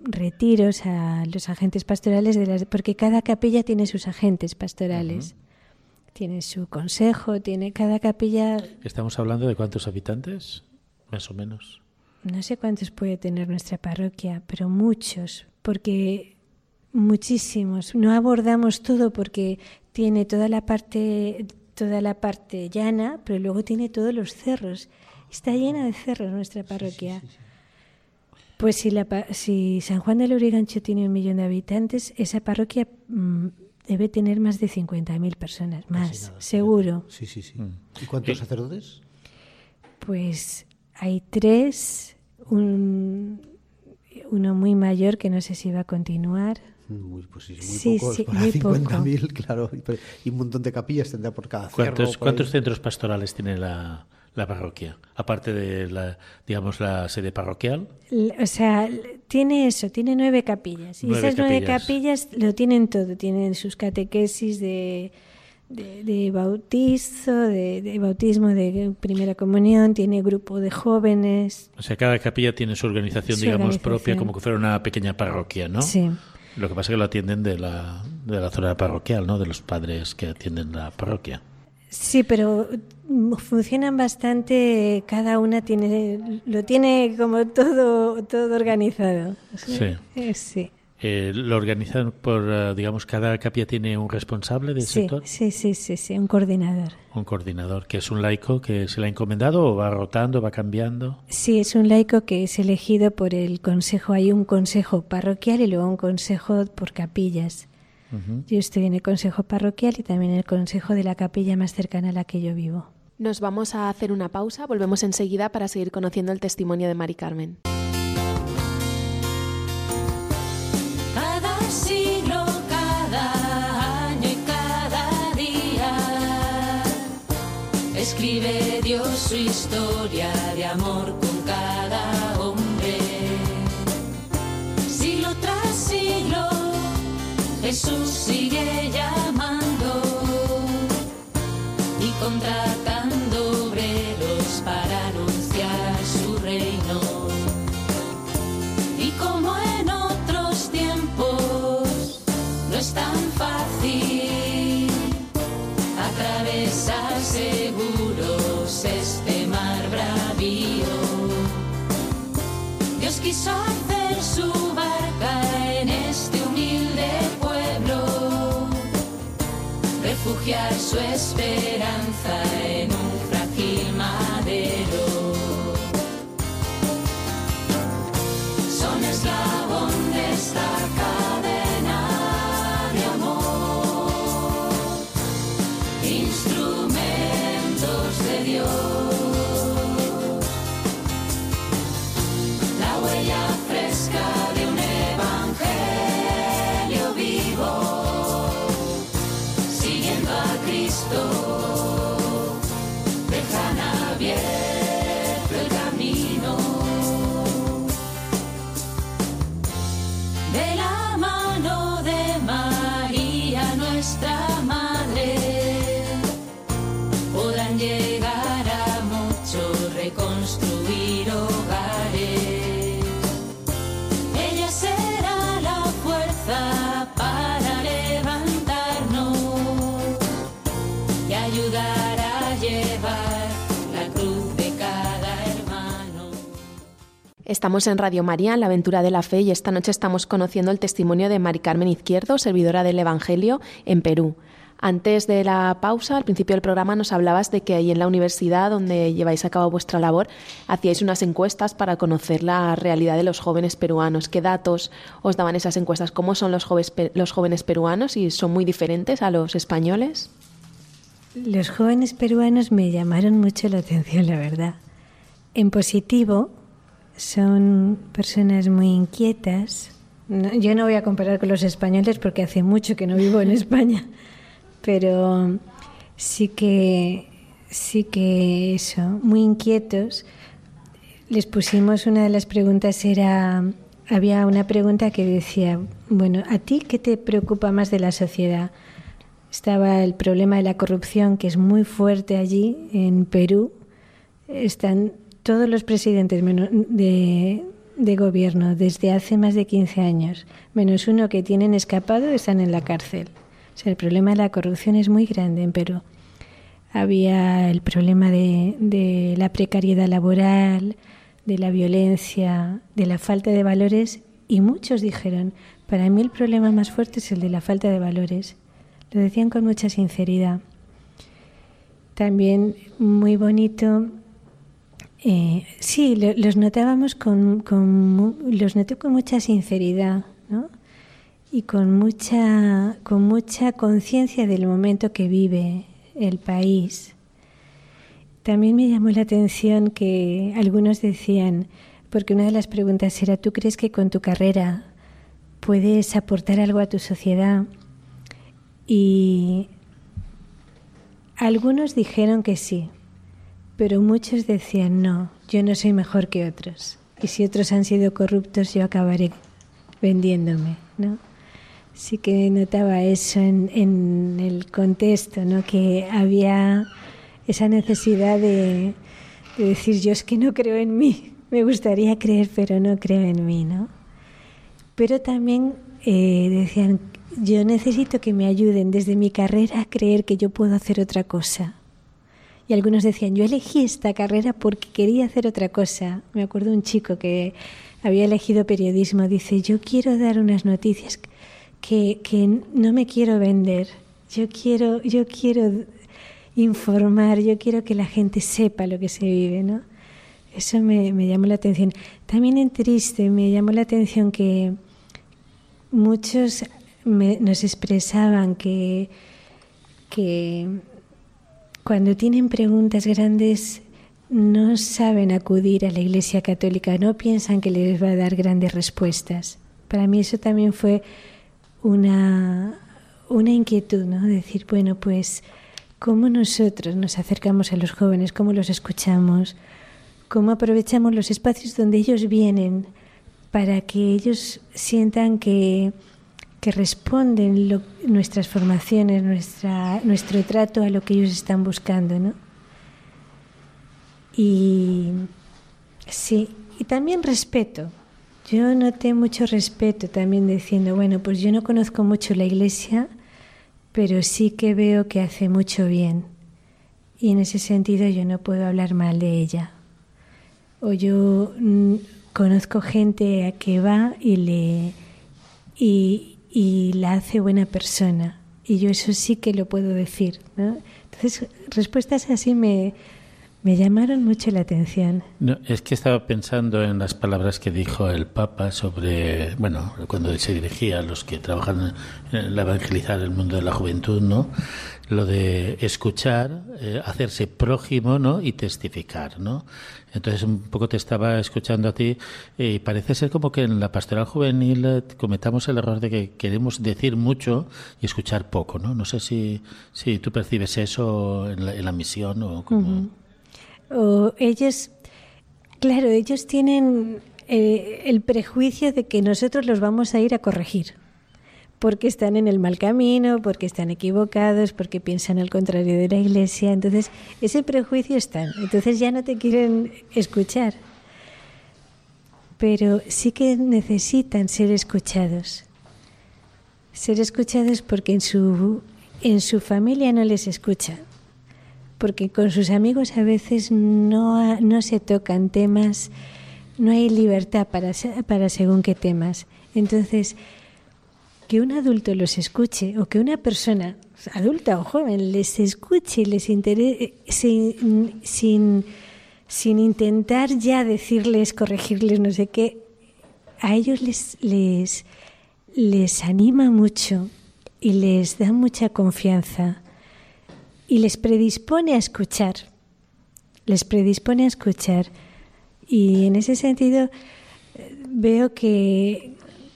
S5: retiros a los agentes pastorales, de las, porque cada capilla tiene sus agentes pastorales. Tiene su consejo, tiene cada capilla,
S4: ¿Estamos hablando de cuántos habitantes? Más o menos.
S5: no sé cuántos puede tener nuestra parroquia, pero muchos, porque muchísimos. No abordamos todo porque tiene toda la parte toda la parte llana, pero luego tiene todos los cerros. Está llena de cerros nuestra parroquia. Pues si, la, pa- si San Juan del Urigancho tiene un millón de habitantes, esa parroquia mm, debe tener más de 50.000 personas, más,
S3: nada,
S5: seguro.
S3: Sí, sí, sí.
S4: Mm.
S3: ¿Y cuántos
S4: Eh,
S3: sacerdotes?
S5: Pues hay tres, un, uno muy mayor que no sé si va a continuar.
S3: Muy, pues sí, muy
S5: Sí,
S3: pocos,
S5: sí,
S3: para
S5: muy poco.
S3: 50.000, claro. Y, y un montón de capillas tendrá por cada cerro.
S4: ¿Cuántos,
S3: por
S4: cuántos centros pastorales tiene la, la parroquia? Aparte de la, digamos, la sede parroquial.
S5: O sea, tiene eso, tiene nueve capillas. Y
S4: Nueve
S5: esas nueve
S4: capillas.
S5: capillas lo tienen todo. Tienen sus catequesis de, de, de bautizo, de, de bautismo, de primera comunión, tiene grupo de jóvenes.
S4: O sea, cada capilla tiene su organización,
S5: Su
S4: digamos,
S5: organización.
S4: propia, como que fuera una pequeña parroquia, ¿no?
S5: Sí.
S4: Lo que pasa es que lo atienden de la, de la zona parroquial, ¿no? De los padres que atienden la parroquia.
S5: Sí, pero mm, funcionan bastante, cada una tiene, lo tiene como todo, todo organizado.
S4: Sí.
S5: Eh, sí.
S4: Eh, lo organizan por, eh, digamos, cada capilla tiene un responsable del
S5: Sí,
S4: sector,
S5: sí, sí, sí, sí, un coordinador.
S4: un coordinador, que es un laico que se le ha encomendado o va rotando, va cambiando.
S5: Sí, es un laico que es elegido por el consejo. Hay un consejo parroquial y luego un consejo por capillas. Yo estoy en el consejo parroquial y también en el consejo de la capilla más cercana a la que yo vivo.
S2: Nos vamos a hacer una pausa, volvemos enseguida para seguir conociendo el testimonio de Mari Carmen.
S7: Escribe Dios su historia de amor con cada hombre. Siglo tras siglo, Jesús sigue llamando y contratando quiso su barca en este humilde pueblo, refugiar su esperanza
S2: Estamos en Radio María, en la aventura de la fe, y esta noche estamos conociendo el testimonio de Mari Carmen Izquierdo, servidora del Evangelio en Perú. Antes de la pausa, al principio del programa, nos hablabas de que ahí en la universidad donde lleváis a cabo vuestra labor, hacíais unas encuestas para conocer la realidad de los jóvenes peruanos. ¿Qué datos os daban esas encuestas? ¿Cómo son los jóvenes, los jóvenes peruanos y son muy diferentes a los españoles?
S5: Los jóvenes peruanos me llamaron mucho la atención, la verdad. En positivo, son personas muy inquietas. No- yo no voy a comparar con los españoles porque hace mucho que no vivo en España, pero sí que sí que eso, muy inquietos. Les pusimos una de las preguntas era había una pregunta que decía, bueno, ¿a ti qué te preocupa más de la sociedad? Estaba el problema de la corrupción, que es muy fuerte allí en Perú. Están todos los presidentes de, de gobierno desde hace más de 15 años, menos uno que tienen escapado, están en la cárcel. O sea, el problema de la corrupción es muy grande en Perú. Había el problema de la precariedad laboral, de la violencia, de la falta de valores y muchos dijeron, para mí el problema más fuerte es el de la falta de valores. Lo decían con mucha sinceridad. También muy bonito. Eh, sí, lo- los notábamos con, con los noté con mucha sinceridad, ¿no? Y con mucha, con mucha conciencia del momento que vive el país. También me llamó la atención que algunos decían, porque una de las preguntas era, ¿tú crees que con tu carrera puedes aportar algo a tu sociedad? Y algunos dijeron que sí, pero muchos decían, no, yo no soy mejor que otros. Y si otros han sido corruptos, yo acabaré vendiéndome, ¿no? Sí que notaba eso en, en el contexto, ¿no? Que había esa necesidad de, de decir, yo es que no creo en mí, me gustaría creer, pero no creo en mí, ¿no? Pero también eh, decían, yo necesito que me ayuden desde mi carrera a creer que yo puedo hacer otra cosa. Y algunos decían, yo elegí esta carrera porque quería hacer otra cosa. Me acuerdo un chico que había elegido periodismo, dice, yo quiero dar unas noticias que, que no me quiero vender, yo quiero, yo quiero informar, yo quiero que la gente sepa lo que se vive, ¿no? Eso me, me llamó la atención. También en triste me llamó la atención que muchos nos expresaban que, que cuando tienen preguntas grandes no saben acudir a la Iglesia Católica, no piensan que les va a dar grandes respuestas. Para mí eso también fue una, una inquietud, ¿no? Decir, bueno, pues, ¿cómo nosotros nos acercamos a los jóvenes? ¿Cómo los escuchamos? ¿Cómo aprovechamos los espacios donde ellos vienen para que ellos sientan que, que responden nuestras formaciones, nuestra, nuestro trato a lo que ellos están buscando, ¿no? Y sí, y también respeto. Yo noté mucho respeto también diciendo, bueno, pues yo no conozco mucho la iglesia, pero sí que veo que hace mucho bien. Y en ese sentido yo no puedo hablar mal de ella. O yo, mm, conozco gente que va y le y, y la hace buena persona. Y yo eso sí que lo puedo decir. ¿no? Entonces, respuestas así me, me llamaron mucho la atención.
S4: No, es que estaba pensando en las palabras que dijo el Papa sobre, bueno, cuando se dirigía a los que trabajan en evangelizar el mundo de la juventud, ¿no? Lo de escuchar, eh, hacerse prójimo, ¿no? Y testificar, ¿no? Entonces un poco te estaba escuchando a ti y parece ser como que en la pastoral juvenil eh, cometamos el error de que queremos decir mucho y escuchar poco, ¿no? No sé si, si tú percibes eso en la, en la misión o como...
S5: O ellos, claro, ellos tienen eh, el prejuicio de que nosotros los vamos a ir a corregir, porque están en el mal camino, porque están equivocados, porque piensan al contrario de la iglesia. Entonces, ese prejuicio está. Entonces ya no te quieren escuchar. Pero sí que necesitan ser escuchados. Ser escuchados porque en su, en su familia no les escuchan porque con sus amigos a veces no, no se tocan temas, no hay libertad para, para según qué temas. Entonces, que un adulto los escuche o que una persona, adulta o joven, les escuche y les interese sin, sin, sin intentar ya decirles, corregirles, no sé qué, a ellos les, les, les anima mucho y les da mucha confianza y les predispone a escuchar, les predispone a escuchar. Y en ese sentido eh, veo que,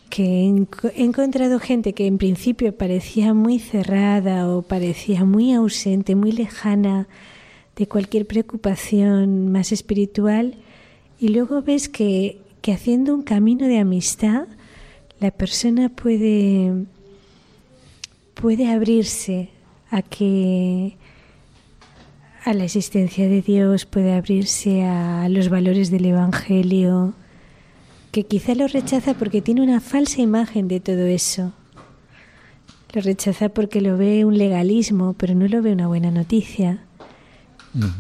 S5: que he encontrado gente que en principio parecía muy cerrada o parecía muy ausente, muy lejana de cualquier preocupación más espiritual, y luego ves que, que haciendo un camino de amistad, la persona puede, puede abrirse a que a la existencia de Dios, puede abrirse a los valores del Evangelio, que quizá lo rechaza porque tiene una falsa imagen de todo eso. Lo rechaza porque lo ve un legalismo, pero no lo ve una buena noticia.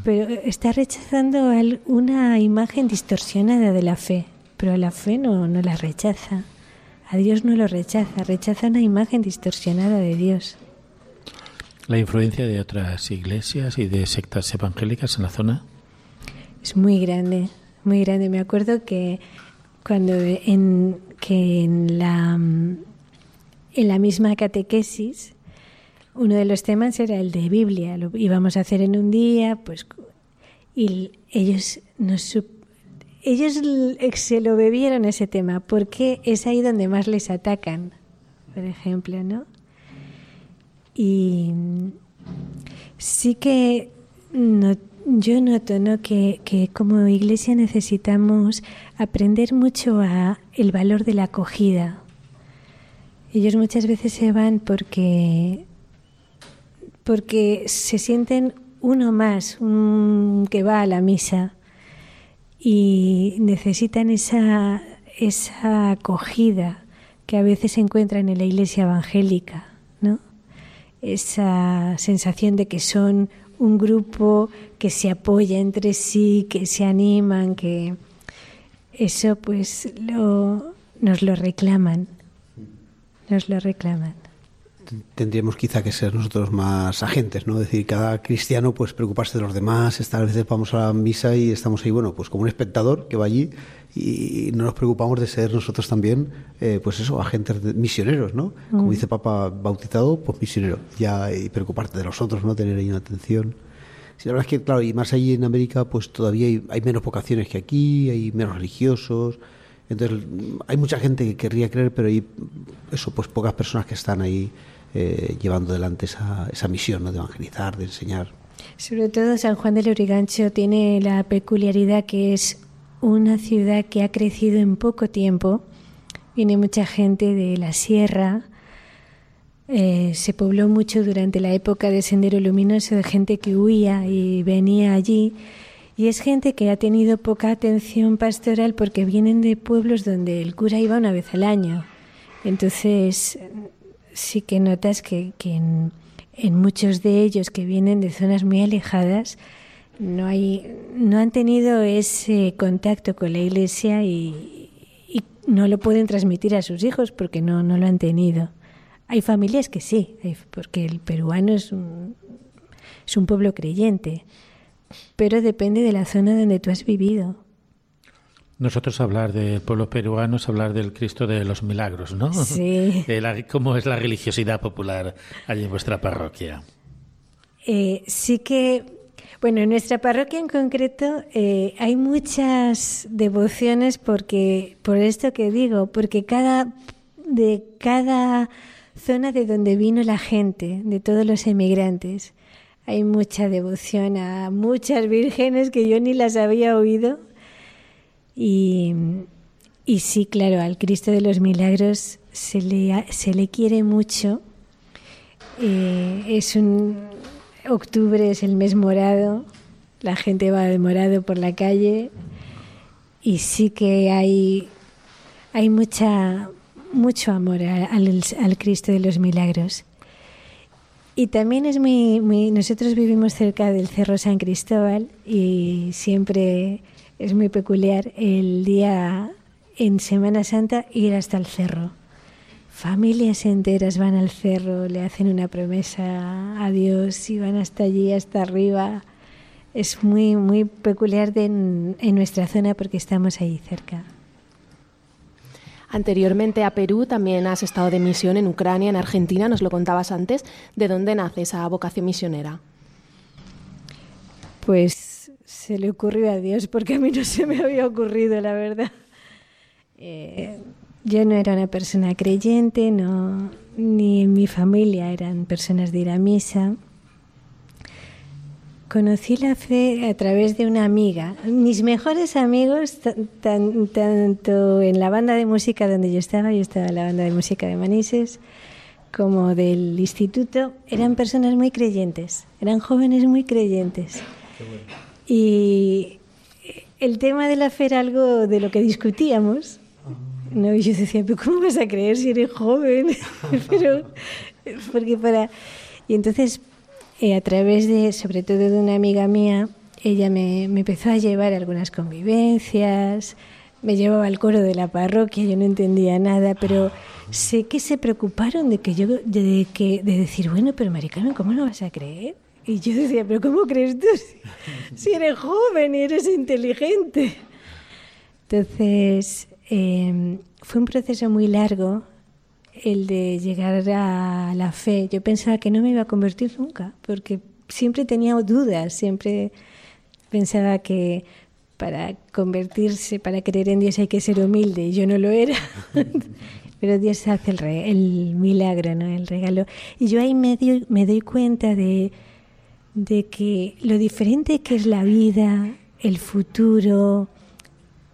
S5: Pero está rechazando una imagen distorsionada de la fe, pero a la fe no, no la rechaza. A Dios no lo rechaza, rechaza una imagen distorsionada de Dios.
S4: ¿La influencia de otras iglesias y de sectas evangélicas en la zona?
S5: Es muy grande, muy grande. Me acuerdo que cuando en, que en la, en la misma catequesis uno de los temas era el de Biblia. Lo íbamos a hacer en un día, pues y ellos nos ellos se lo bebieron ese tema porque es ahí donde más les atacan, por ejemplo, ¿no? Y sí que yo noto ¿no? que, que, como iglesia necesitamos aprender mucho a el valor de la acogida. Ellos muchas veces se van porque, porque se sienten uno más, un que va a la misa y necesitan esa, esa acogida que a veces se encuentran en la iglesia evangélica, ¿no? esa sensación de que son un grupo que se apoya entre sí, que se animan, que eso pues lo, nos lo reclaman, nos lo reclaman
S3: tendríamos quizá que ser nosotros más agentes, ¿no? Es decir, cada cristiano pues preocuparse de los demás, estar a veces vamos a la misa y estamos ahí, bueno, pues como un espectador que va allí y no nos preocupamos de ser nosotros también, eh, pues eso, agentes misioneros, ¿no? Como mm. dice Papa bautizado, pues misionero, ya y preocuparte de los otros, ¿no? Tener ahí una atención. Sí, la verdad es que, claro, y más allí en América, pues todavía hay, menos vocaciones que aquí, hay menos religiosos, entonces hay mucha gente que querría creer, pero hay eso, pues pocas personas que están ahí eh, llevando adelante esa, esa misión ¿no? de evangelizar, de enseñar.
S5: Sobre todo San Juan de Lurigancho tiene la peculiaridad que es una ciudad que ha crecido en poco tiempo. Viene mucha gente de la sierra. Eh, se pobló mucho durante la época de Sendero Luminoso de gente que huía y venía allí. Y es gente que ha tenido poca atención pastoral porque vienen de pueblos donde el cura iba una vez al año. Entonces sí que notas que, en, muchos de ellos que vienen de zonas muy alejadas, no hay, no han tenido ese contacto con la Iglesia y, y no lo pueden transmitir a sus hijos porque no, no lo han tenido. Hay familias que sí, porque el peruano es un, es un pueblo creyente, pero depende de la zona donde tú has vivido.
S4: Nosotros hablar del pueblo peruano es hablar del Cristo de los Milagros, ¿no?
S5: Sí.
S4: ¿Cómo es la religiosidad popular allí en vuestra parroquia?
S5: Eh, sí que, bueno, en nuestra parroquia en concreto eh, hay muchas devociones porque, por esto que digo, porque cada, de cada zona de donde vino la gente, de todos los emigrantes, hay mucha devoción a muchas vírgenes que yo ni las había oído. Y, y sí, claro, al Cristo de los Milagros se le, se le quiere mucho. Eh, es un octubre es el mes morado, la gente va de morado por la calle y sí que hay hay mucha mucho amor al, al Cristo de los Milagros. Y también es muy, muy nosotros vivimos cerca del Cerro San Cristóbal y siempre es muy peculiar el día en Semana Santa ir hasta el cerro. Familias enteras van al cerro, le hacen una promesa a Dios y van hasta allí, hasta arriba. Es muy, muy peculiar de en, en nuestra zona porque estamos ahí cerca.
S2: Anteriormente a Perú también has estado de misión en Ucrania, en Argentina, nos lo contabas antes. ¿De dónde nace esa vocación misionera?
S5: Pues se le ocurrió a Dios porque a mí no se me había ocurrido, la verdad. Eh, yo no era una persona creyente, no, ni en mi familia eran personas de ir a misa. Conocí la fe a través de una amiga. Mis mejores amigos, tan- tan- tanto en la banda de música donde yo estaba, yo estaba en la banda de música de Manises, como del instituto, eran personas muy creyentes, eran jóvenes muy creyentes. Y el tema de la fe era algo de lo que discutíamos. No, y yo decía, pero ¿cómo vas a creer si eres joven? pero, porque para... Y entonces, eh, a través de, sobre todo de una amiga mía, ella me, me empezó a llevar a algunas convivencias, me llevaba al coro de la parroquia, yo no entendía nada, pero sé que se preocuparon de que yo, de, que, de decir, bueno, pero Mari Carmen, ¿cómo no vas a creer? Y yo decía, pero ¿cómo crees tú si, si eres joven y eres inteligente? Entonces, eh, fue un proceso muy largo el de llegar a la fe. Yo pensaba que no me iba a convertir nunca, porque siempre tenía dudas, siempre pensaba que para convertirse, para creer en Dios hay que ser humilde, y yo no lo era. Pero Dios hace el, re- el milagro, ¿no? el regalo. Y yo ahí me, me doy cuenta de, de que lo diferente que es la vida, el futuro,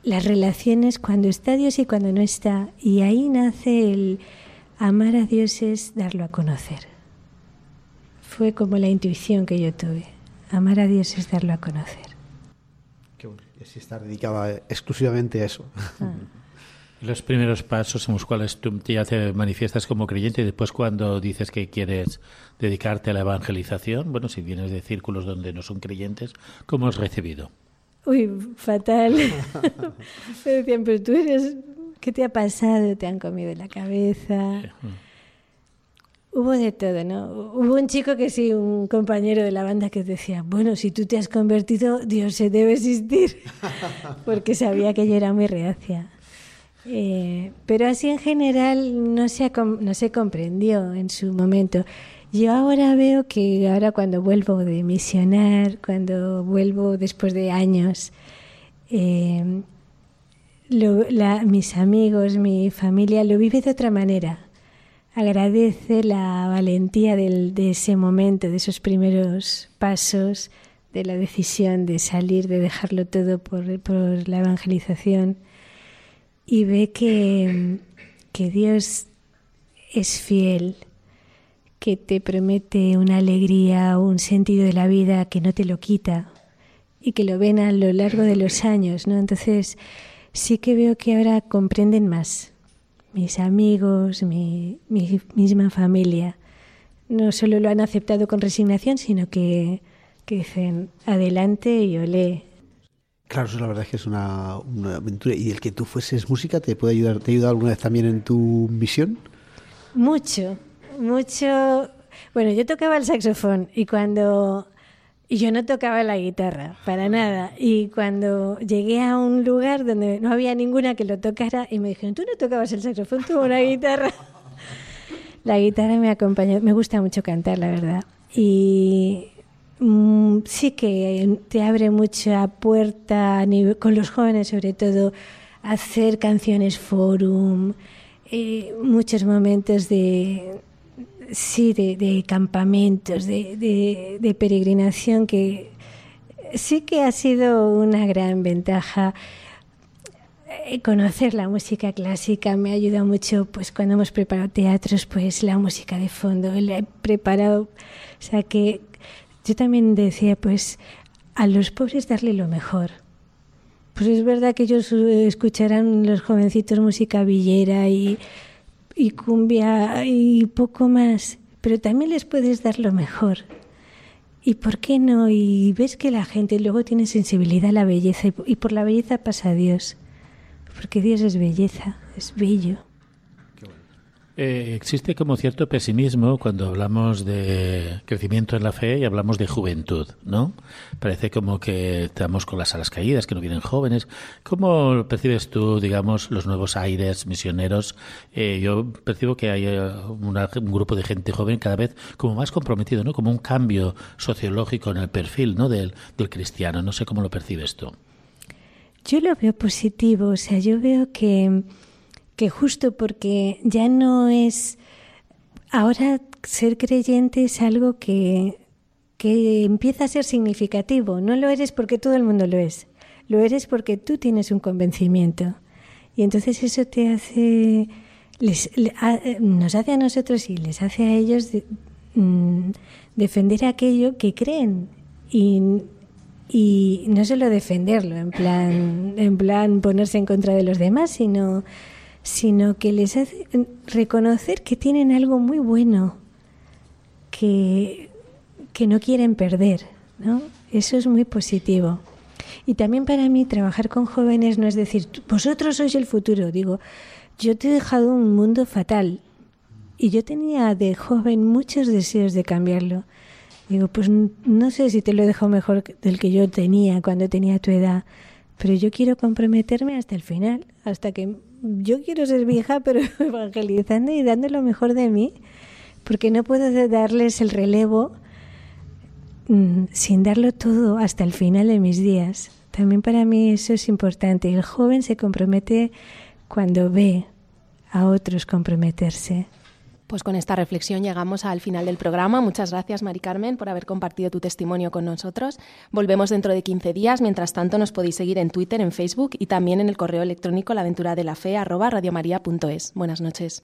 S5: las relaciones cuando está Dios y cuando no está. Y ahí nace el amar a Dios es darlo a conocer. Fue como la intuición que yo tuve. Amar a Dios es darlo a conocer.
S3: Qué bueno. Y así estar dedicada exclusivamente a eso.
S4: Los primeros pasos en los cuales tú ya te manifiestas como creyente y después cuando dices que quieres dedicarte a la evangelización, bueno, si vienes de círculos donde no son creyentes, ¿cómo has recibido?
S5: Uy, fatal. Me decían, pero tú eres... ¿Qué te ha pasado? ¿Te han comido la cabeza? Hubo de todo, ¿no? Hubo un chico que sí, un compañero de la banda que decía, bueno, si tú te has convertido, Dios se debe existir, porque sabía que yo era muy reacia. Eh, pero así en general no se, no se comprendió en su momento. Yo ahora veo que ahora cuando vuelvo de misionar, cuando vuelvo después de años, eh, lo- la- mis amigos, mi familia lo vive de otra manera. Agradece la valentía de ese momento, de esos primeros pasos, de la decisión de salir, de dejarlo todo por, por la evangelización y ve que, que Dios es fiel, que te promete una alegría, un sentido de la vida que no te lo quita y que lo ven a lo largo de los años, ¿no? Entonces sí que veo que ahora comprenden más mis amigos, mi, mi misma familia. No solo lo han aceptado con resignación, sino que que dicen adelante y olé.
S3: Claro, eso la verdad es que es una, una aventura. ¿Y el que tú fueses música te puede ayudar? ¿Te ha ayudado alguna vez también en tu misión?
S5: Mucho, mucho. Bueno, yo tocaba el saxofón y cuando. Y yo no tocaba la guitarra, para nada. Y cuando llegué a un lugar donde no había ninguna que lo tocara, y me dijeron, tú no tocabas el saxofón, tú una guitarra. La guitarra me acompañó, me gusta mucho cantar, la verdad. Y mm, sí que te abre mucha puerta con los jóvenes, sobre todo, hacer canciones forum, eh, muchos momentos de sí de, campamentos, de peregrinación que sí que ha sido una gran ventaja. Eh, Conocer la música clásica me ha ayudado mucho, pues cuando hemos preparado teatros, pues la música de fondo, la he preparado, o sea que yo también decía, pues a los pobres darle lo mejor. Pues es verdad que ellos eh, escucharán los jovencitos música villera y, y cumbia y poco más, pero también les puedes dar lo mejor. ¿Y por qué no? Y ves que la gente luego tiene sensibilidad a la belleza y, por la belleza pasa a Dios. Porque Dios es belleza, es bello.
S4: Eh, existe como cierto pesimismo cuando hablamos de crecimiento en la fe y hablamos de juventud, ¿no? Parece como que estamos con las alas caídas, que no vienen jóvenes. ¿Cómo percibes tú, digamos, los nuevos aires misioneros? Eh, yo percibo que hay eh, un grupo de gente joven cada vez como más comprometido, ¿no? Como un cambio sociológico en el perfil, ¿no? Del, del cristiano. No sé cómo lo percibes tú.
S5: Yo lo veo positivo, o sea, yo veo que, que justo porque ya no es... Ahora ser creyente es algo que, que empieza a ser significativo. No lo eres porque todo el mundo lo es. Lo eres porque tú tienes un convencimiento. Y entonces eso te hace... les- le- a- nos hace a nosotros y les hace a ellos mm, defender aquello que creen. Y y no solo defenderlo en plan en plan ponerse en contra de los demás sino sino que les hace reconocer que tienen algo muy bueno que que no quieren perder ¿no? eso es muy positivo. Y también para mí trabajar con jóvenes no es decir vosotros sois el futuro digo yo te he dejado un mundo fatal y yo tenía de joven muchos deseos de cambiarlo. Digo, pues no sé si te lo he dejado mejor del que yo tenía cuando tenía tu edad, pero yo quiero comprometerme hasta el final, hasta que yo quiero ser vieja, pero evangelizando y dando lo mejor de mí, porque no puedo darles el relevo mm, sin darlo todo hasta el final de mis días. También para mí eso es importante. El joven se compromete cuando ve a otros comprometerse.
S2: Pues con esta reflexión llegamos al final del programa. Muchas gracias, Mari Carmen, por haber compartido tu testimonio con nosotros. Volvemos dentro de 15 días. Mientras tanto, nos podéis seguir en Twitter, en Facebook y también en el correo electrónico laventuradelafe arroba radiomaria.es. Buenas noches.